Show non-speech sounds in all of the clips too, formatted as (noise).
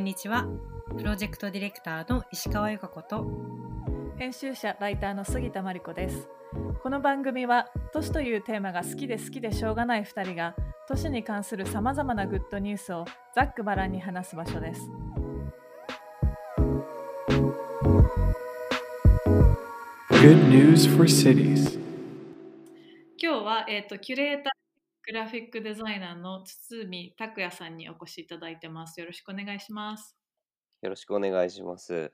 んにちは。プロジェクトディレクターの石川由香子と。編集者ライターの杉田真理子です。この番組は都市というテーマが好きで好きでしょうがない2人が都市に関するさまざまなグッドニュースをざっくばらんに話す場所です。Good news for cities. 今日は、えー、とキュレーターグラフィックデザイナーの堤拓也さんにお越しいただいてます。よろしくお願いします。よろしくお願いします。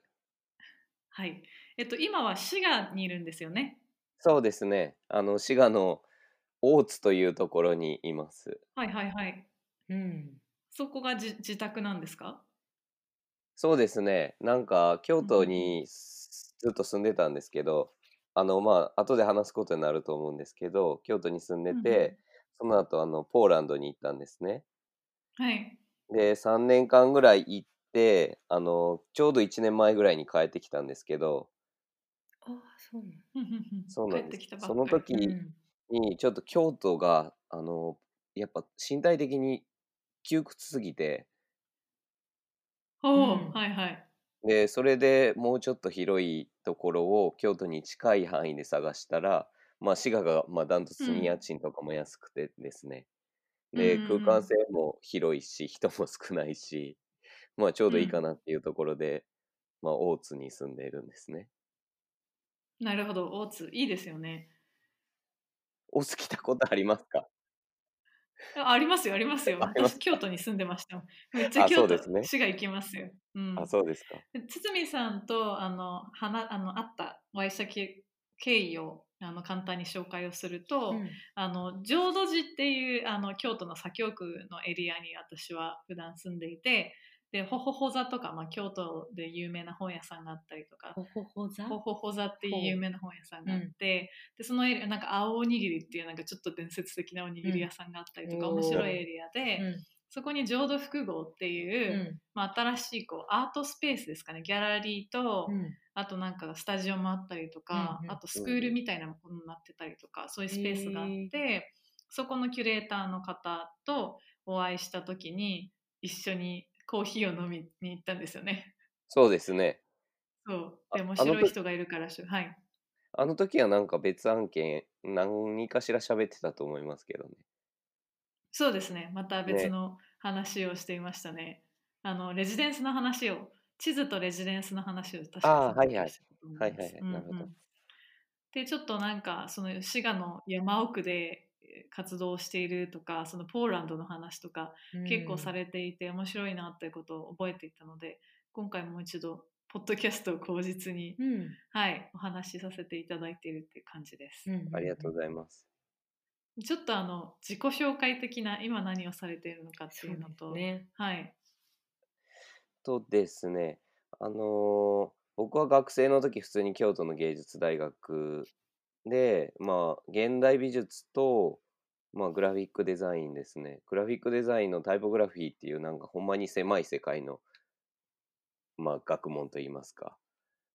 はい。えっ、と今は滋賀にいるんですよね？そうですね。あの滋賀の大津というところにいます。はいはいはい。うん。そこがじ自宅なんですか？そうですね。なんか京都にずっと住んでたんですけど、あのまあ後で話すことになると思うんですけど、京都に住んでて、その後あのポーランドに行ったんですね。はい。で3年間ぐらい行って、あのちょうど1年前ぐらいに帰ってきたんですけど、あそうなそうなんです。帰ってきたばっかり。その時にちょっと京都があのやっぱ身体的に窮屈すぎて。おお、うん。はいはい。でそれでもうちょっと広いところを京都に近い範囲で探したら、まあ、滋賀がまあダントツに家賃とかも安くてですね、でうん空間性も広いし人も少ないし、まあ、ちょうどいいかなっていうところで、まあ、大津に住んでいるんですね。なるほど大津いいですよね。大津来たことありますか？あありますよありますよ。私京都に住んでました。めっちゃあ京都ね。滋賀行きますよ、うん、あそうですか。で堤さんとあの話あの会ったお会いした経経緯をあの簡単に紹介をすると、うん。あの浄土寺っていうあの京都の左京区のエリアに私は普段住んでいてでほほほ座とか、まあ、京都で有名な本屋さんがあったりとかほほほ座？ほほほ座っていう有名な本屋さんがあって、でそのエリアなんか青おにぎりっていうなんかちょっと伝説的なおにぎり屋さんがあったりとか、うん面白いエリアで、うんそこに浄土複合っていう、うんまあ、新しいこうアートスペースですかねギャラリーと、うんあとなんかスタジオもあったりとか、うんうんあとスクールみたいなものになってたりとか、そういうスペースがあって、そこのキュレーターの方とお会いした時に一緒にコーヒーを飲みに行ったんですよね。そうですね。そうあで面あの時白い人がいるからしゅはい。あの時はなんか別案件何かしら喋ってたと思いますけどね。そうですね。また別の話をしていましたね。あのレジデンスの話を地図とレジデンスの話を確かあーはいはい。はいはいはいなるほどうん。うんでちょっとなんかその滋賀の山奥でえー活動しているとかそのポーランドの話とか結構されていて面白いなっていうことを覚えていたので今回もう一度ポッドキャストを口実に、うん。はい、お話しさせていただいているっていう感じです。うん。ありがとうございます。ちょっとあの自己紹介的な今何をされているのかっていうのと、ねはい、とですね、あのー僕は学生の時普通に京都の芸術大学で、まあ、現代美術と、まあ、グラフィックデザインですね。グラフィックデザインのタイポグラフィーっていうなんかほんまに狭い世界の、まあ、学問といいますか、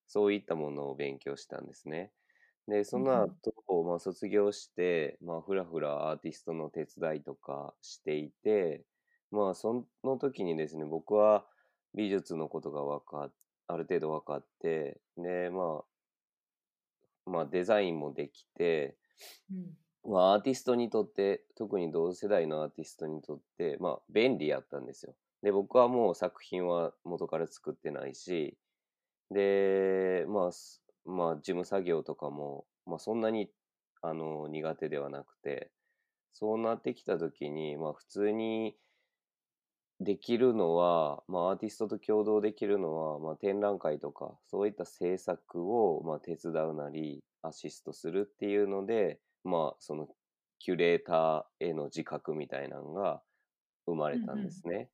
そういったものを勉強したんですね。で、その後、まあ、卒業して、まあ、ふらふらアーティストの手伝いとかしていて、まあ、その時にですね、僕は美術のことが分かっある程度分かって、で、まあ、まあ、デザインもできて、うんまあ、アーティストにとって、特に同世代のアーティストにとって、まあ、便利やったんですよ。で、僕はもう作品は元から作ってないし、で、まあ、すまあ、事務作業とかも、まあ、そんなに、あの、苦手ではなくて、そうなってきたときに、まあ、普通にできるのは、まあ、アーティストと共同できるのは、まあ、展覧会とか、そういった制作を、まあ、手伝うなり、アシストするっていうので、まあ、その、キュレーターへの自覚みたいなのが生まれたんですね。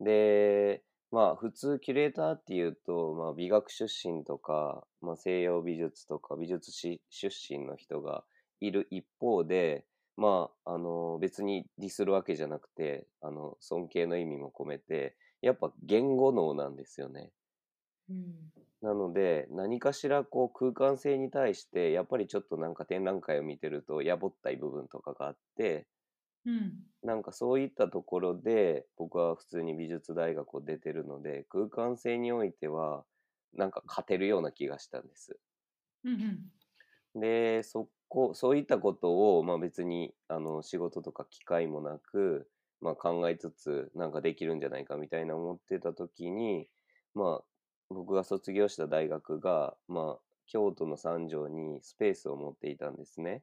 で、まあ、普通、キュレーターっていうと、まあ、美学出身とか、まあ、西洋美術とか、美術史出身の人がいる一方で、まあ、あの、別にディスるわけじゃなくて、あの、尊敬の意味も込めて、やっぱ言語能なんですよね。うんなので、何かしらこう空間性に対して、やっぱりちょっとなんか展覧会を見てると、やぼったい部分とかがあって、うん。なんかそういったところで僕は普通に美術大学を出てるので空間性においてはなんか勝てるような気がしたんです。うんうん。でそこそういったことを、まあ、別にあの仕事とか機会もなく、まあ、考えつつなんかできるんじゃないかみたいな思ってた時に、まあ、僕が卒業した大学が、まあ、京都の三条にスペースを持っていたんですね。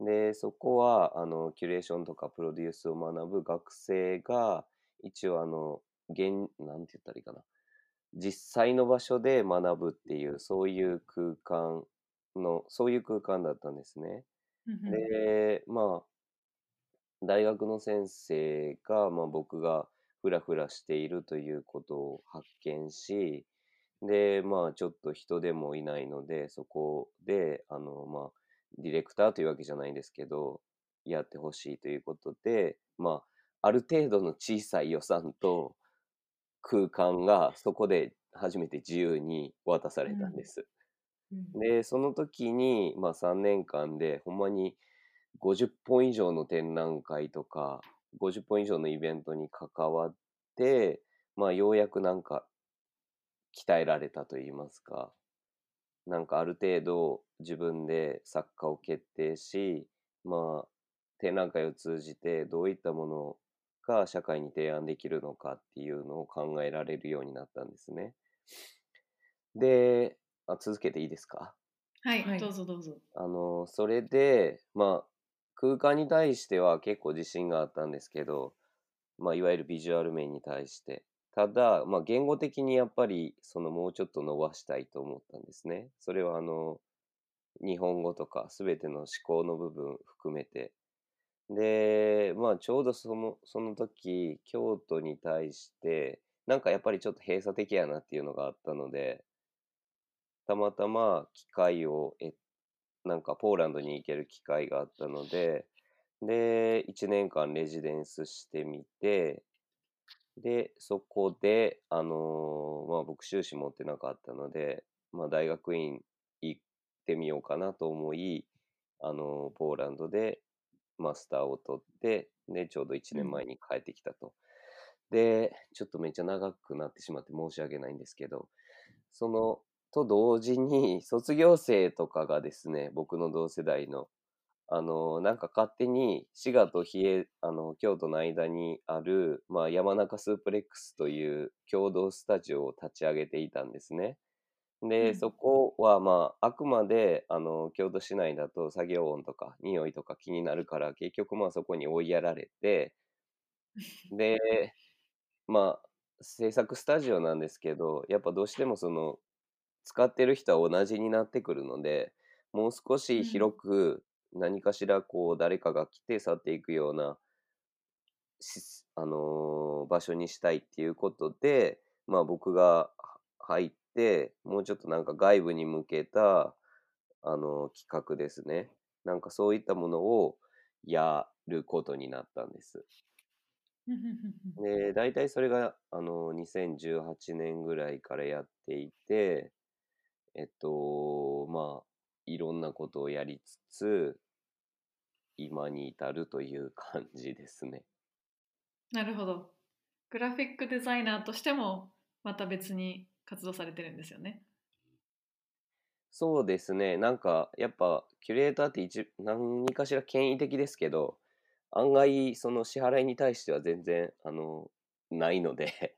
でそこはあのキュレーションとかプロデュースを学ぶ学生が一応あの現なんて言ったらいいかな実際の場所で学ぶっていうそういう空間のそういう空間だったんですね。でまあ大学の先生が、まあ、僕がフラフラしているということを発見しでまあちょっと人でもいないのでそこであのまあディレクターというわけじゃないんですけどやってほしいということでまあある程度の小さい予算と空間がそこで初めて自由に渡されたんです。うん。で、その時に、まあ3年間で、ほんまに50本以上の展覧会とか、50本以上のイベントに関わって、まあようやくなんか鍛えられたと言いますか、なんかある程度自分で作家を決定し、まあ展覧会を通じてどういったものが社会に提案できるのかっていうのを考えられるようになったんですね。で、あ続けていいですか？はい、はいどうぞどうぞ。あの、それで、まあ、空間に対しては結構自信があったんですけど、まあ、いわゆるビジュアル面に対して。ただ、まあ、言語的にやっぱり、そのもうちょっと伸ばしたいと思ったんですね。それは、あの、日本語とか、すべての思考の部分含めて。で、まあ、ちょうどその、その時、京都に対して、なんかやっぱりちょっと閉鎖的やなっていうのがあったので、たまたま機会を得なんかポーランドに行ける機会があったので、で、1年間レジデンスしてみて、で、そこで、あのーまあ僕修士持ってなかったので、まあ大学院行ってみようかなと思い、あのーポーランドでマスターを取って、で、ちょうど1年前に帰ってきたと。で、ちょっとめっちゃ長くなってしまって申し訳ないんですけど、その、と同時に卒業生とかがですね、僕の同世代の、あの、なんか勝手に滋賀と比叡、あの、京都の間にある、まあ、山中スープレックスという共同スタジオを立ち上げていたんですね。で、うんそこは、まあ、あくまで、あの、京都市内だと作業音とか匂いとか気になるから、結局まあそこに追いやられて、(laughs) で、まあ、制作スタジオなんですけど、やっぱどうしてもその、使ってる人は同じになってくるので、もう少し広く何かしらこう誰かが来て去っていくような、しあのー場所にしたいっていうことで、まあ僕がは入って、もうちょっとなんか外部に向けた、あのー企画ですね。なんかそういったものをやることになったんです。で、大体それが、あの、2018年ぐらいからやっていて、えっと、まあ、いろんなことをやりつつ、今に至るという感じですね。なるほど。グラフィックデザイナーとしてもまた別に活動されてるんですよね。そうですね。なんか、やっぱ、キュレーターって一、何かしら権威的ですけど、案外、その支払いに対しては全然、あの、ないので、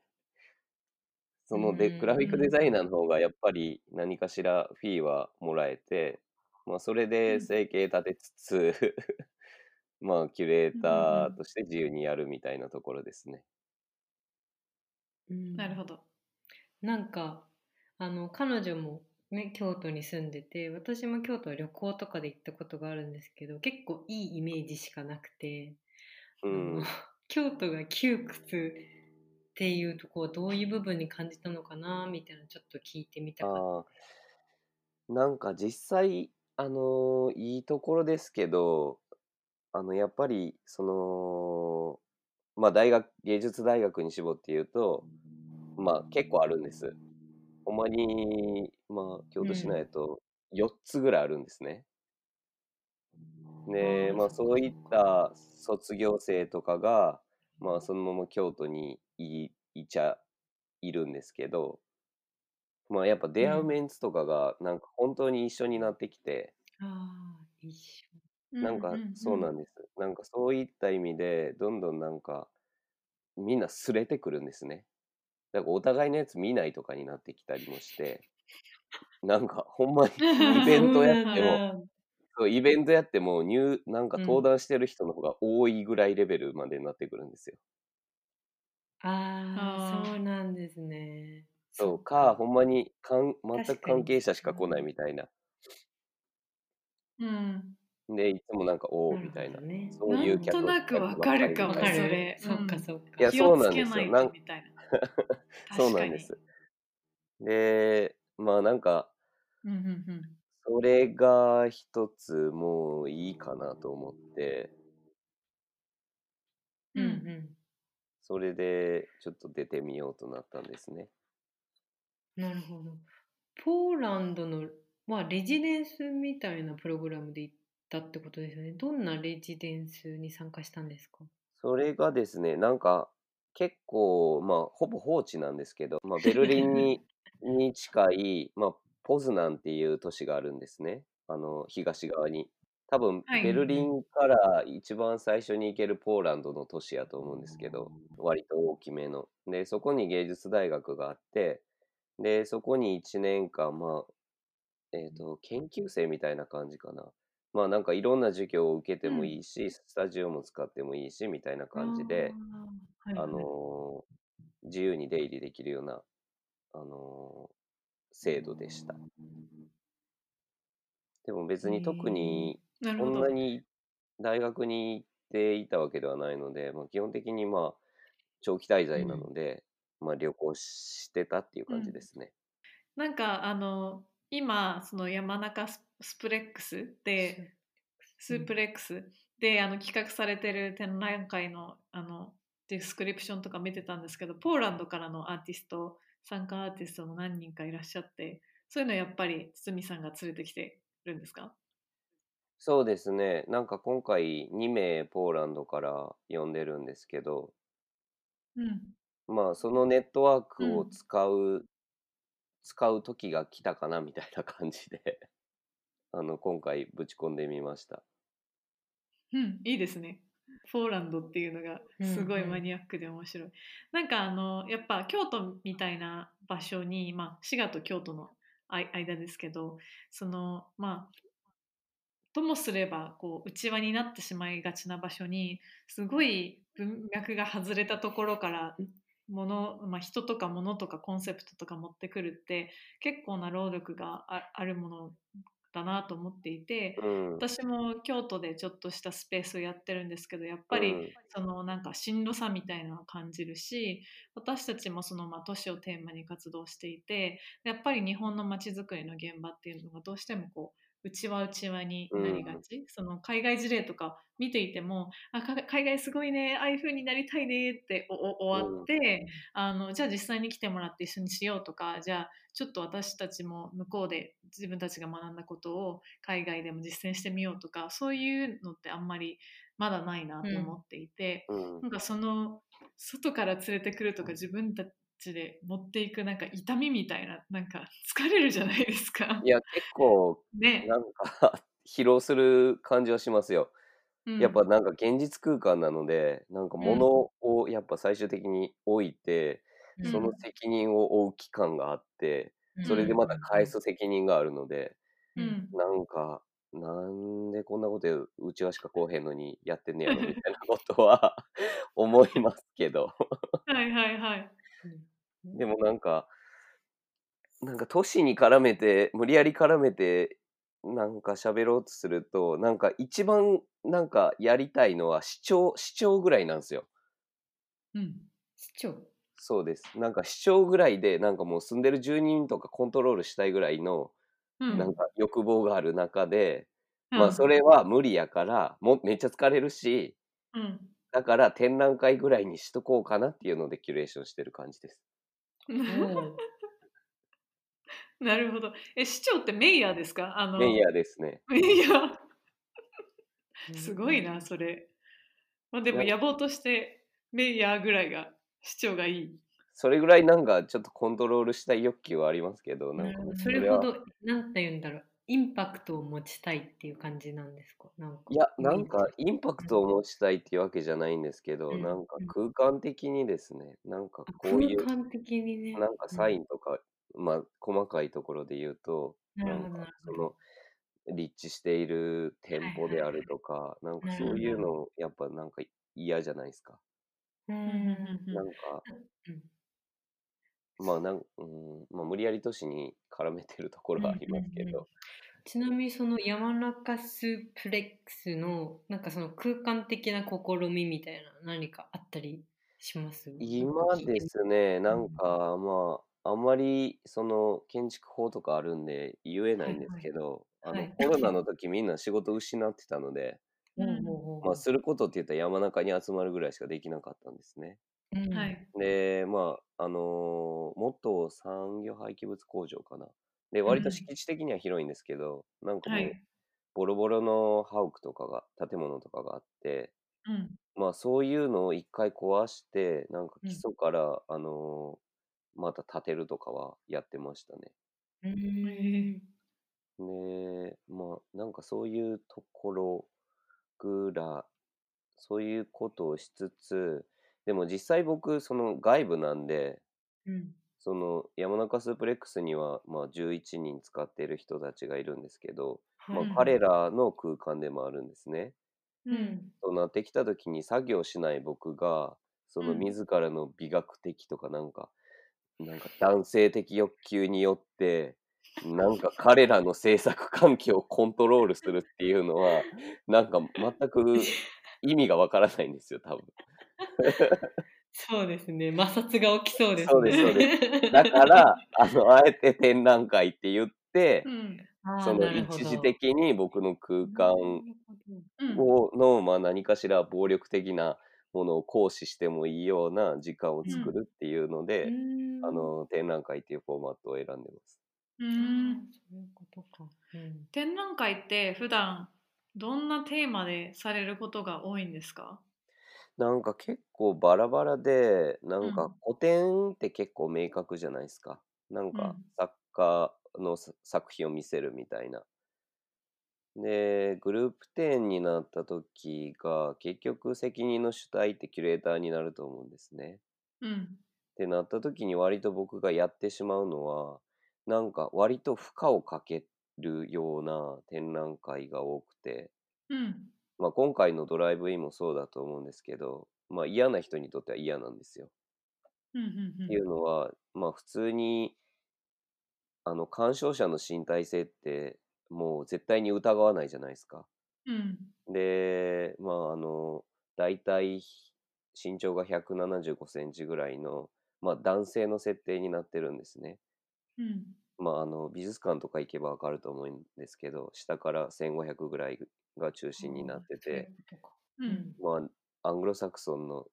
そので、うんグラフィックデザイナーの方がやっぱり何かしらフィーはもらえて、まあ、それで生計立てつつ、(laughs) まあ、キュレーターとして自由にやるみたいなところですね。うんなるほど。なんかあの彼女もね京都に住んでて私も京都旅行とかで行ったことがあるんですけど結構いいイメージしかなくて、うん。(laughs) 京都が窮屈っていうとこはどういう部分に感じたのかなみたいなのちょっと聞いてみたかった。ああ、なんか実際、あのーいいところですけど、あの、やっぱり、その、まあ、大学、芸術大学に絞って言うと、まあ、結構あるんです。ほんまに、まあ、京都市内だと4つぐらいあるんですね。で、あーまあそういった卒業生とかが、まあそのまま京都にいいちゃいるんですけど、まあやっぱ出会うメンツとかがなんか本当に一緒になってきて、ああ、一緒。なんかそうなんです。なんかそういった意味で、どんどんなんかみんなすれてくるんですね。だからお互いのやつ見ないとかになってきたりもして、なんかほんまにイベントやっても、も。そうイベントやっても入、なんかうん登壇してる人の方が多いぐらいレベルまでになってくるんですよ。ああ、そうなんですね。そうっか、ほんまにかん全く関係者しか来ないみたいな。うん。で、いつもなんか、おおなるほみたいなど。ねそういうなんとなくわかるかもわかるそれそっかうんそっか。いや気をそうなんですよなんとみたいな。(laughs) そう確かになんです。で、まあなんか、うんうんうん。それが一つもういいかなと思って、うんううんん。それでちょっと出てみようとなったんですね。なるほど。ポーランドの、まあ、レジデンスみたいなプログラムで行ったってことですよね。どんなレジデンスに参加したんですか？それがですね、なんか結構、まあほぼ放置なんですけど、まあベルリンに (laughs) に近い、まあポズナンっていう都市があるんですね。あの、東側に。多分はいベルリンから一番最初に行けるポーランドの都市やと思うんですけど、割と大きめの。で、そこに芸術大学があって、で、そこに1年間、まあ、えっと、研究生みたいな感じかな。まあなんかいろんな授業を受けてもいいし、スタジオも使ってもいいし、みたいな感じで、あー、はいあのー自由に出入りできるような、あのー制度でした。でも別に特になるほどそんな。に大学に行っていたわけではないので、まあ、基本的にまあ長期滞在なので、まあ旅行してたっていう感じですね。なんかあの今その山中スス、プレックス、スープレックスであの企画されてる展覧会のあのディスクリプションとか見てたんですけどポーランドからのアーティスト参加アーティストも何人かいらっしゃってそういうのやっぱり堤さんが連れてきてるんですか？そうですね。なんか今回2名ポーランドから呼んでるんですけど、うんまあそのネットワークをうん使う、使う時が来たかなみたいな感じで、(laughs) あの今回ぶち込んでみました。うん、いいですね。ポーランドっていうのがすごいうんうんマニアックで面白い。なんかあのやっぱ京都みたいな場所に、まあ、滋賀と京都の間ですけどそのまあともすればこう内輪になってしまいがちな場所にすごい文脈が外れたところからもの、まあ、人とか物とかコンセプトとか持ってくるって結構な労力がああるものだなと思っていて。うん。私も京都でちょっとしたスペースをやってるんですけどやっぱり、うんそのなんかしんどさみたいなのを感じるし私たちもそのまあ都市をテーマに活動していてやっぱり日本の街づくりの現場っていうのがどうしてもこう内輪内輪になりがち、その海外事例とか見ていてもあか海外すごいねああいう風になりたいねって終わって、あのじゃあ実際に来てもらって一緒にしようとかじゃあちょっと私たちも向こうで自分たちが学んだことを海外でも実践してみようとかそういうのってあんまりまだないなと思っていて、うん。なんかその外から連れてくるとか自分たちで持っていくなんか痛みみたいななんか (laughs) 疲れるじゃないですか。いや、結構、ね、なんか (laughs) 疲労する感じはしますよ。うんやっぱなんか現実空間なので、なんか物をやっぱ最終的に置いて、うんその責任を負う期間があって、それでまた返す責任があるので、うんなんか、なんでこんなことうちわしかこうへんのにやってんねやろみたいなことは (laughs) 思いますけど。はいはいはい。でもなんか、なんか都市に絡めて、無理やり絡めて、なんか喋ろうとすると、なんか一番なんかやりたいのは市長、市長ぐらいなんですよ。うん市長。そうです。なんか市長ぐらいで、なんかもう住んでる住人とかコントロールしたいぐらいの、うんなんか欲望がある中で、うんまあそれは無理やから、もめっちゃ疲れるし、うんだから展覧会ぐらいにしとこうかなっていうのでキュレーションしてる感じです。(laughs) なるほど。え、市長ってメイヤーですか？あのメイヤーですね。メイヤー。すごいな、それ。まあ、でも野望としてメイヤーぐらいが主張がいい。それぐらいなんかちょっとコントロールしたい欲求はありますけど、なんるほどそれほど、なんて言うんだろう、インパクトを持ちたいっていう感じなんですか？なんかいや、なんかジインパクトを持ちたいっていうわけじゃないんですけど、うん。なんかうん空間的にですね、なんかあこういう、空間的にね。なんかサインとか、まあ細かいところで言うと、なるほどんかなるほど。その立地している店舗であるとか、なんかそういうのやっぱなんか嫌じゃないですか？うんうんうん。なんか、うんまあなん、うん、まあ無理やり都市に絡めてるところはありますけうんうんうん。ど、ちなみにその山中スープレックスのなんかその空間的な試みみたいな何かあったりします？今ですね、なんかまあ、あんまりその建築法とかあるんで言えないんですけど、はいはいあのコロナの時みんな仕事失ってたので、まあすることって言ったら山中に集まるぐらいしかできなかったんですね。うんはい。で、まあ、あのー元産業廃棄物工場かな。で、割とうん敷地的には広いんですけど、なんかもうはい。ボロボロの家屋とかが、建物とかがあって、うん。まあそういうのを一回壊して、なんかうん基礎から、あのーまた建てるとかはやってましたね。うんへで、まあなんかそういうところぐらい、そういうことをしつつ、でも実際僕、その外部なんで、うんその山中スープレックスにはまあ11人使っている人たちがいるんですけど、まはいあ、彼らの空間でもあるんですね。うん。そうなってきた時に作業しない僕がそのうん自らの美学的とかなんか、なんか男性的欲求によってなんか彼らの制作環境をコントロールするっていうのはなんか全く意味がわからないんですよ多分。(laughs) そうですね。摩擦が起きそうですね。そうですそうで (laughs) だからあのあえて展覧会って言ってう、ん。その一時的に僕の空間うん。をの、まあ、何かしら暴力的なものを行使してもいいような時間を作るっていうので、うん。あの展覧会っていうフォーマットを選んでます。うん。そういうことか、うん。展覧会って普段どんなテーマでされることが多いんですか？なんか結構バラバラで、なんうんか古典って結構明確じゃないですか。なんかうん作家のさ作品を見せるみたいな。で、グループ展になった時が結局責任の主体ってキュレーターになると思うんですね。うん。ってなった時に割と僕がやってしまうのはなんか割と負荷をかけるような展覧会が多くて、うん。まあ、今回のドライブインもそうだと思うんですけど、まあ、嫌な人にとっては嫌なんですよ。っていうのは、まあ、普通にあの鑑賞者の身体性ってもう絶対に疑わないじゃないですか。うん。で、まあ、あの、大体身長が175センチぐらいの、まあ、男性の設定になってるんですね。うん。まあ、あの美術館とか行けばわかると思うんですけど、下から1500ぐらいが中心になってて、うん。まあ、アングロサクソンの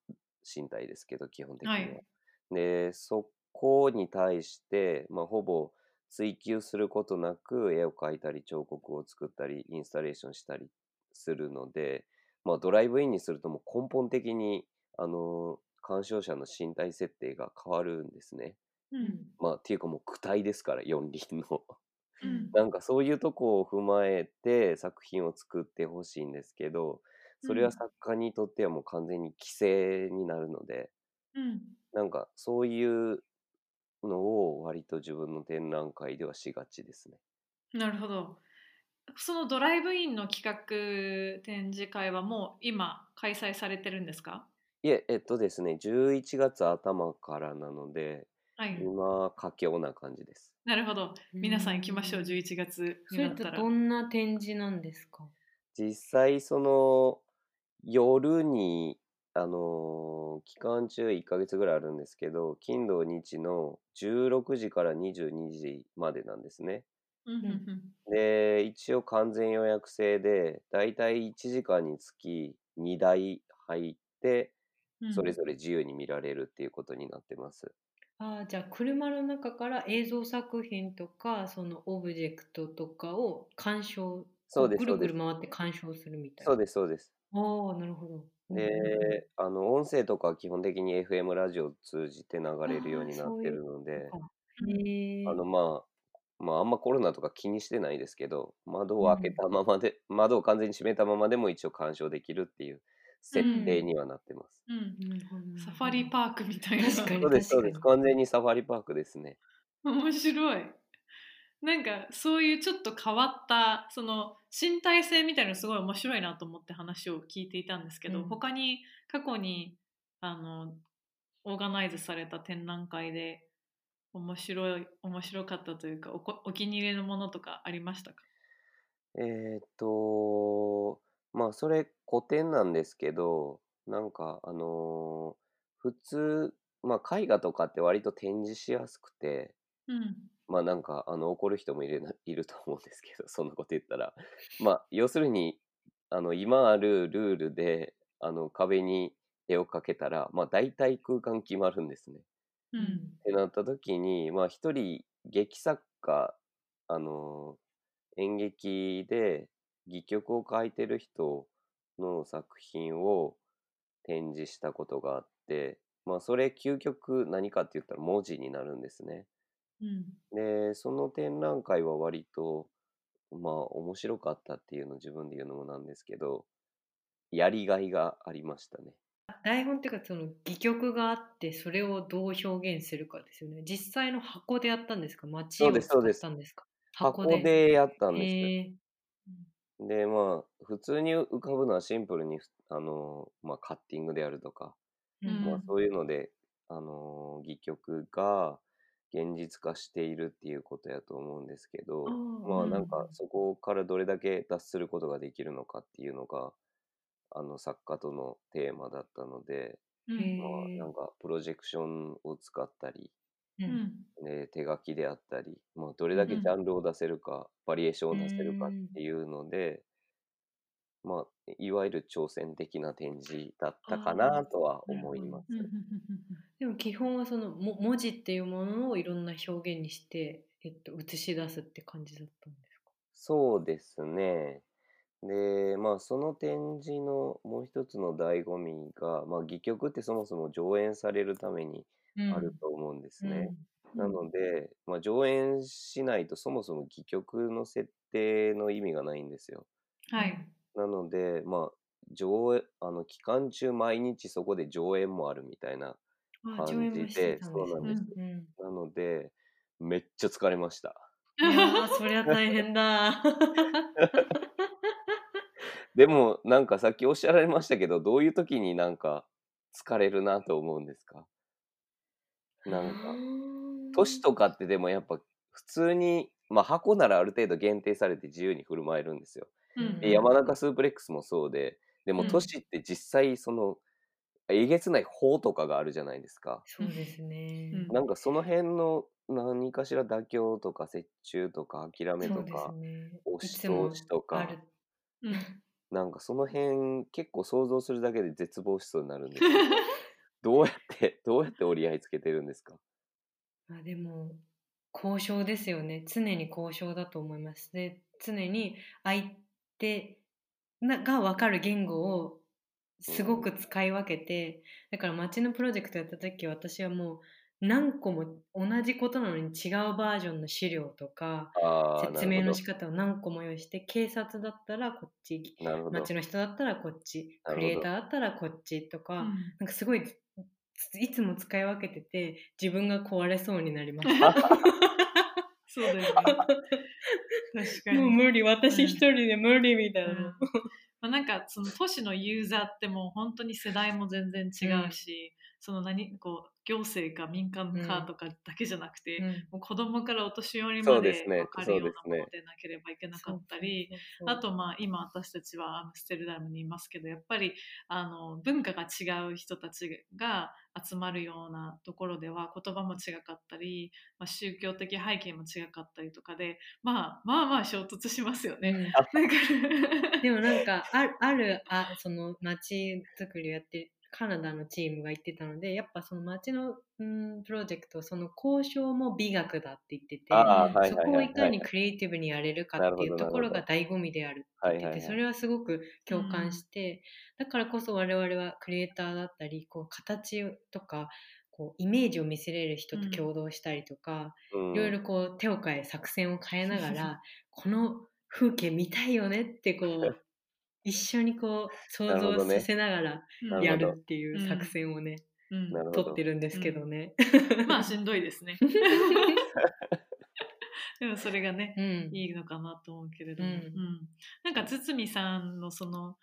身体ですけど、基本的には。はいで、そこに対して、まあ、ほぼ追求することなく絵を描いたり彫刻を作ったりインスタレーションしたりするので、まあ、ドライブインにするともう根本的にあの鑑賞者の身体設定が変わるんですね。うん。まあ、っていうかもう躯体ですから四輪の。うん。なんかそういうとこを踏まえて作品を作ってほしいんですけどそれはうん作家にとってはもう完全に規制になるのでうん。なんかそういうのを割と自分の展覧会ではしがちですね。(laughs) なるほど。そのドライブインの企画展示会はもう今開催されてるんですか？いえ、えっとですね、11月頭からなので、はい。今、佳境な感じです。なるほど。皆さん行きましょう、うん11月それって。どんな展示なんですか？実際、その、夜に、あのー期間中1ヶ月ぐらいあるんですけど、金土日の16時から22時までなんですね。で、一応完全予約制で、だいたい1時間につき2台入って、うんそれぞれ自由に見られるっていうことになってます。あーじゃあ車の中から映像作品とかそのオブジェクトとかを鑑賞そうです、ぐるぐ。る回って鑑賞するみたいな。そうです、そうです。ああ、なるほど。うんうんうんで、あの、音声とかは基本的に FM ラジオを通じて流れるようになってるので、へえあの、まあ、まあ、あんまコロナとか気にしてないですけど、窓を開けたままで、窓を完全に閉めたままでも一応鑑賞できるっていう設定にはなってます。サファリパークみたいな。確かにそうです、そうです。完全にサファリパークですね。面白い。なんかそういうちょっと変わったその身体性みたいなのすごい面白いなと思って話を聞いていたんですけど、うん他に過去にあのオーガナイズされた展覧会で面白い面白かったというかおこお気に入りのものとかありましたか？えーっと、まあ、それ古典なんですけど、なんか、あのー普通、まあ、絵画とかって割と展示しやすくて、うんまあなんか、あの、怒る人もいるないると思うんですけど、そんなこと言ったら。まあ、要するに、あの、今あるルールで、あの、壁に絵を描けたら、まあ大体空間決まるんですね。ううんんってなった時に、まあ一人劇作家、あの演劇で戯曲を書いてる人の作品を展示したことがあって、まあそれ究極何かって言ったら文字になるんですね。うんで、その展覧会は割と、まあ面白かったっていうのを自分で言うのもなんですけど、やりがいがありましたね。台本っていうかその戯曲があってそれをどう表現するかですよね。実際の箱でやったんですか？街を使っですそうですたんですか箱でやったんです。へえで、まあ、普通に浮かぶのはシンプルに、あの、まあ、カッティングであるとか、うんまあ、そういうので、あの、戯曲が現実化しているっていうことやと思うんですけど、まあ、うんなん。か、そこからどれだけ脱することができるのかっていうのが、あの、作家とのテーマだったので、まあ、えなんか、プロジェクションを使ったり、ううん。んね、手書きであったり、まあ、どれだけジャンルを出せるか、バリエーションを出せるかっていうので、まあ、いわゆる挑戦的な展示だったかなとは思います。でも基本はそのも文字っていうものをいろんな表現にして、えっと、映し出すって感じだったんですか？そうですね。で、まあ、その展示のもう一つの醍醐味が、まあ、戯曲ってそもそも上演されるためにあると思うんですね。なので、まあ、上演しないとそもそも戯曲の設定の意味がないんですよ。はい。なので、まあ、上映、あの、期間中毎日そこで上演もあるみたいな。あ上演もしてたんですそうなんですうんうんなので、めっちゃ疲れました。(laughs) いやーそりゃ大変だ。(laughs) でも、なんかさっきおっしゃられましたけど、どういう時になんか疲れるなと思うんですか？なんか、年とかってでもやっぱ普通に、まあ箱ならある程度限定されて自由に振る舞えるんですよ。うんで山中スープレックスもそうで、でもうん。年って実際その、えげつない法とかがあるじゃないですか。そうですね。うん。なんかその辺の何かしら妥協とか折衷とか諦めとか、ね。押し通しとか。なんかその辺結構想像するだけで絶望しそうになるんですけどどうやって、(laughs) どうやって折り合いつけてるんですか？あでも交渉ですよね。常に交渉だと思います。で常に相手なが分かる言語をすごく使い分けてだから街のプロジェクトやった時私はもう何個も同じことなのに違うバージョンの資料とか説明の仕方を何個も用意して警察だったらこっちなるほど。街の人だったらこっちクリエイターだったらこっちとか、なんかすごいいつも使い分けてて自分が壊れそうになります。(laughs) そうだよね。確かに。もう無理私一人で無理みたいな、うんまあ、なんかその都市のユーザーってもう本当に世代も全然違うし、その何こう行政か民間かとかだけじゃなくて、うん。もう子供からお年寄りまで分かるようなものでなければいけなかったり、そうそうそうあとまあ今私たちはアムステルダムにいますけどやっぱりあの文化が違う人たちが集まるようなところでは言葉も違かったり、まあ、宗教的背景も違かったりとかで、まあ、まあまあ衝突しますよね。うん。でもなんかああるあその街づくりやってカナダのチームが言ってたのでやっぱその町の、うん、プロジェクトその交渉も美学だって言っててそこをいかにい。クリエイティブにやれるかっていうところが醍醐味であるって言ってて、それはすごく共感して、だからこそ我々はクリエイターだったりこう形とかこうイメージを見せれる人と共同したりとか、うん。いろいろこう手を変え作戦を変えながら (laughs) この風景見たいよねってこう一緒にこう想像させながらうん。やなるっていう作戦をね、うん。取ってるんですけどね。(laughs) まあしんどいですね。(laughs) でもそれがね、うん。いいのかなと思うけれども、うん。うん。なんか堤さんのその、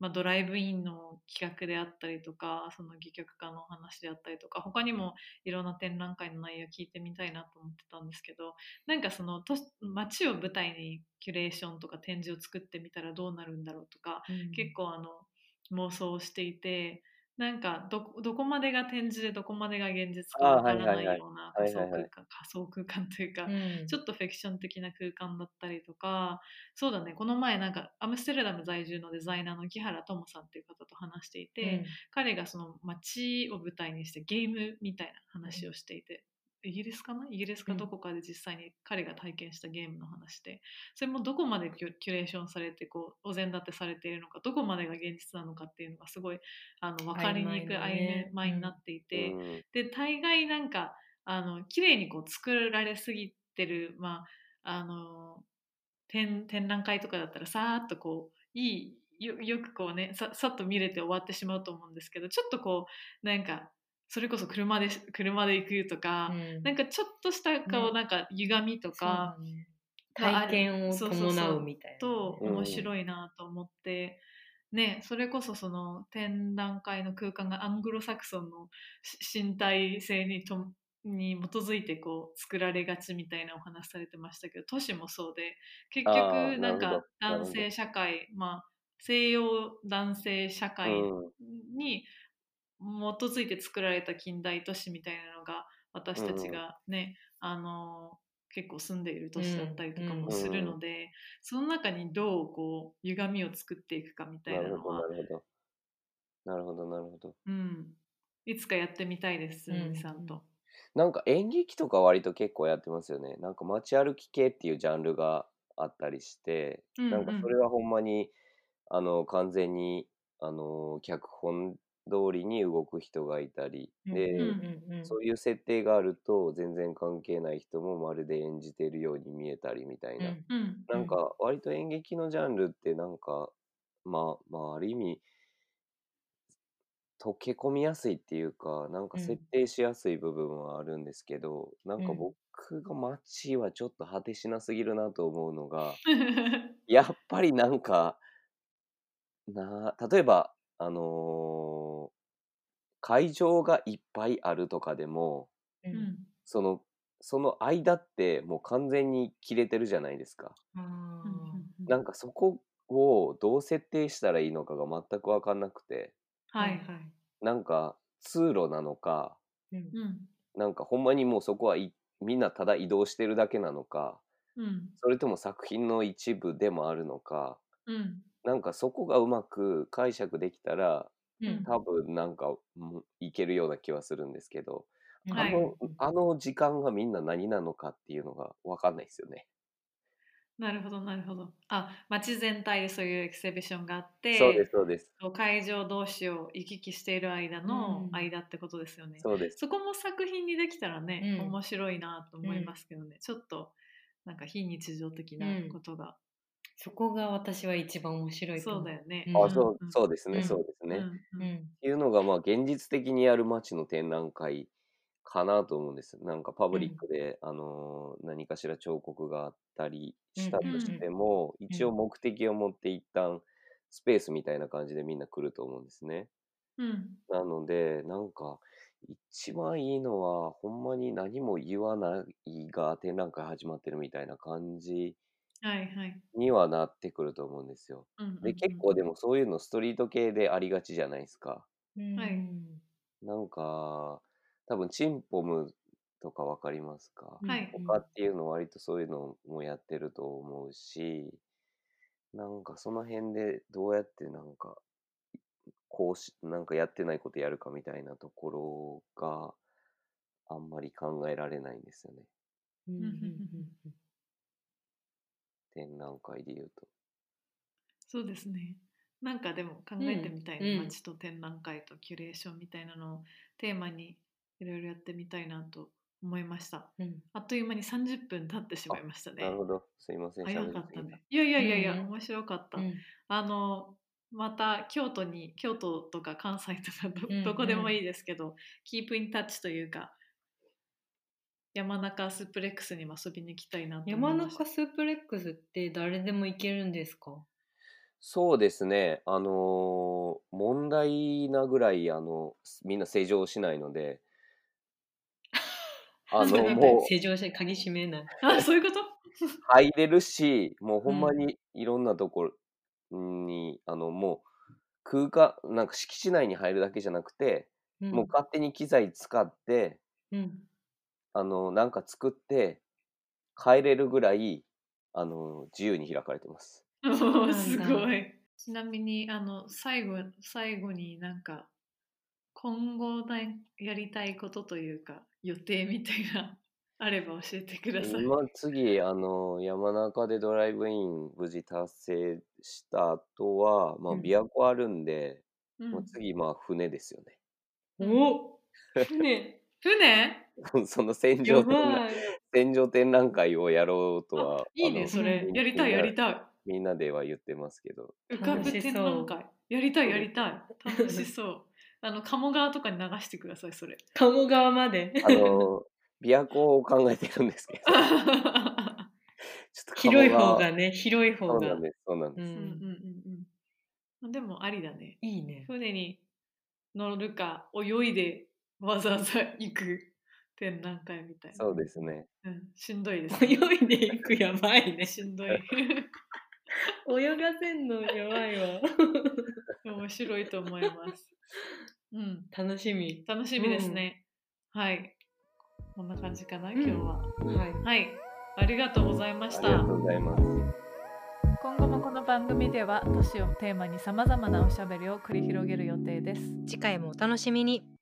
まあ、ドライブインの企画であったりとかその戯曲家のお話であったりとか他にもいろんな展覧会の内容を聞いてみたいなと思ってたんですけどなんかその都街を舞台にキュレーションとか展示を作ってみたらどうなるんだろうとか、結構あの妄想をしていてなんかどどこまでが展示でどこまでが現実かわからないようなはいはいはい。仮想空間仮想空間というか、うん。ちょっとフィクション的な空間だったりとかそうだね。この前なんかアムステルダム在住のデザイナーの木原智さんっていう方と話していて、彼がその街を舞台にしてゲームみたいな話をしていて、イギリスかな？イギリスかどこかで実際に彼が体験したゲームの話でそれもどこまでキュレーションされてこうお膳立てされているのかどこまでが現実なのかっていうのがすごいあの分かりにくい曖曖昧になっていて、うん。で大概なんかあの綺麗にこう作られすぎてる、まあ、あの展展覧会とかだったらさーっとこういいよよくこうねささっと見れて終わってしまうと思うんですけどちょっとこうなんかそれこそ車で車で行くとか、うん。なんかちょっとしたこう、ね。なんか歪みとか、ね。まあ体験をそうそうそう伴う。みたいなね。とうん。面白いなと思って、ねそれこそその展覧会の空間がアングロサクソンのし身体性にとに基づいてこう作られがちみたいなお話されてましたけど都市もそうで結あ局ーなんか男性社会まあ西洋男性社会うんに基づいて作られた近代都市みたいなのが私たちがね、あの結構住んでいる都市だったりとかもするので、その中にどうこう歪みを作っていくかみたいなのはなるほど。なるほど、なるほど。うん、いつかやってみたいです、うんみさんと。なんか演劇とか割と結構やってますよね。なんか街歩き系っていうジャンルがあったりして、うんうんなんかそれはほんまに、あの、完全に、あの、脚本通りに動く人がいたり、で、そういう設定があると全然関係ない人もまるで演じているように見えたりみたいな。なんか割と演劇のジャンルってなんか、まあ、まあある意味、溶け込みやすいっていうか、なんかうん。設定しやすい部分はあるんですけど、なんかうん。僕が街はちょっと果てしなすぎるなと思うのが、(laughs) やっぱりなんか、な例えば、あのー会場がいっぱいあるとかでも、うん。うんその、その間ってもう完全に切れてるじゃないですか。なんかそこをどう設定したらいいのかが全く分かんなくて、はい、はい。なんか通路なのか、うん。うん。なんかほんまにもうそこはいみんなただ移動してるだけなのか、うん。それとも作品の一部でもあるのか、うん。なんかそこがうまく解釈できたら、うん多分なんかうんいけるような気はするんですけど、はい。あの、あの時間がみんな何なのかっていうのが分かんないですよね。(laughs) なるほどなるほど。あ街全体でそういうエキシビションがあってそうです、そうです。会場同士を行き来している間のうん。間ってことですよね、そうです。そこも作品にできたらね、うん。面白いなと思いますけどね、ちょっとなんか非日常的なことが、そこが私は一番面白いと思そうだよね。うんあ、そう、そうですね、うんそうですね。っうんううんんていうのが、まあ、現実的にやる街の展覧会かなと思うんです。なんかパブリックで、あのー何かしら彫刻があったりしたとしても、ん一応目的を持って一旦スペースみたいな感じでみんな来ると思うんですね。うんなので、なんか、一番いいのは、ほんまに何も言わないが展覧会始まってるみたいな感じはいはい。にはなってくると思うんですよ。うんうんうんで、結構でもそういうのストリート系でありがちじゃないですか。うんはい。なんか、多分チンポムとかわかりますか？はい。他っていうの割とそういうのもやってると思うし、なんかその辺でどうやってなんか、こうしなんかやってないことやるかみたいなところがあんまり考えられないんですよね。うんうんうん展覧会で言うと。そうですね。なんかでも考えてみたいな、うん街と展覧会とキュレーションみたいなのをテーマにいろいろやってみたいなと思いました。うんあっという間に30分経ってしまいましたね。なるほど。すいません。早かったね。いやいやいやいや、うん面白かった。うんあのまた京都に京都とか関西とかどこでもいいですけど、キープインタッチというか山中スープレックスにも遊びに行きたいなと思山いました。中スープレックスって誰でも行けるんですか？そうですね。あのー問題なぐらい、あの、みんな正常しないので、(laughs) あの、そうなんかもう正常者鍵閉めない。あそういうこと？入れるし、もうほんまにいろんなところに、あの、もう空間、なんか敷地内に入るだけじゃなくて、うん。もう勝手に機材使って、うんあの、なんか作って、帰れるぐらい、あの、自由に開かれてます。(laughs) おすごい。ちなみにあの最後最後になんか今後だやりたいことというか予定みたいな (laughs) あれば教えてください。まあ、次、あの、山中でドライブイン無事達成した後は、まあ、うん琵琶湖あるんで、うんもう次、まあ、船ですよお船船？ね。(laughs) その戦や場。戦場展覧会をやろうとあは、いいねそれうんやりたいやりたい。みんなでは言ってますけど、浮かぶ展覧会やりたいやりたい楽しそう。(laughs) あの鴨川とかに流してくださいそれ。鴨川まで。あの、琵琶湖を考えてるんですけど、(laughs) ちょっと広い方がね、広い方がそうなん。です、そうなんうです。うんうんうん。でもありだね。いいね。船に乗るか泳いでわざわざ行く展覧会みたいな。そうですね。うん、しんどいです、泳いでいくやばいね。しんどい。泳がせんのやばいわ。面白いと思います。うん、楽しみ。楽しみですね。はい。こんな感じかな、うん今日は。はい。はい。ありがとうございましたありがと。うございます。今後もこの番組では都市をテーマにさまざまなおしゃべりを繰り広げる予定です。次回もお楽しみに。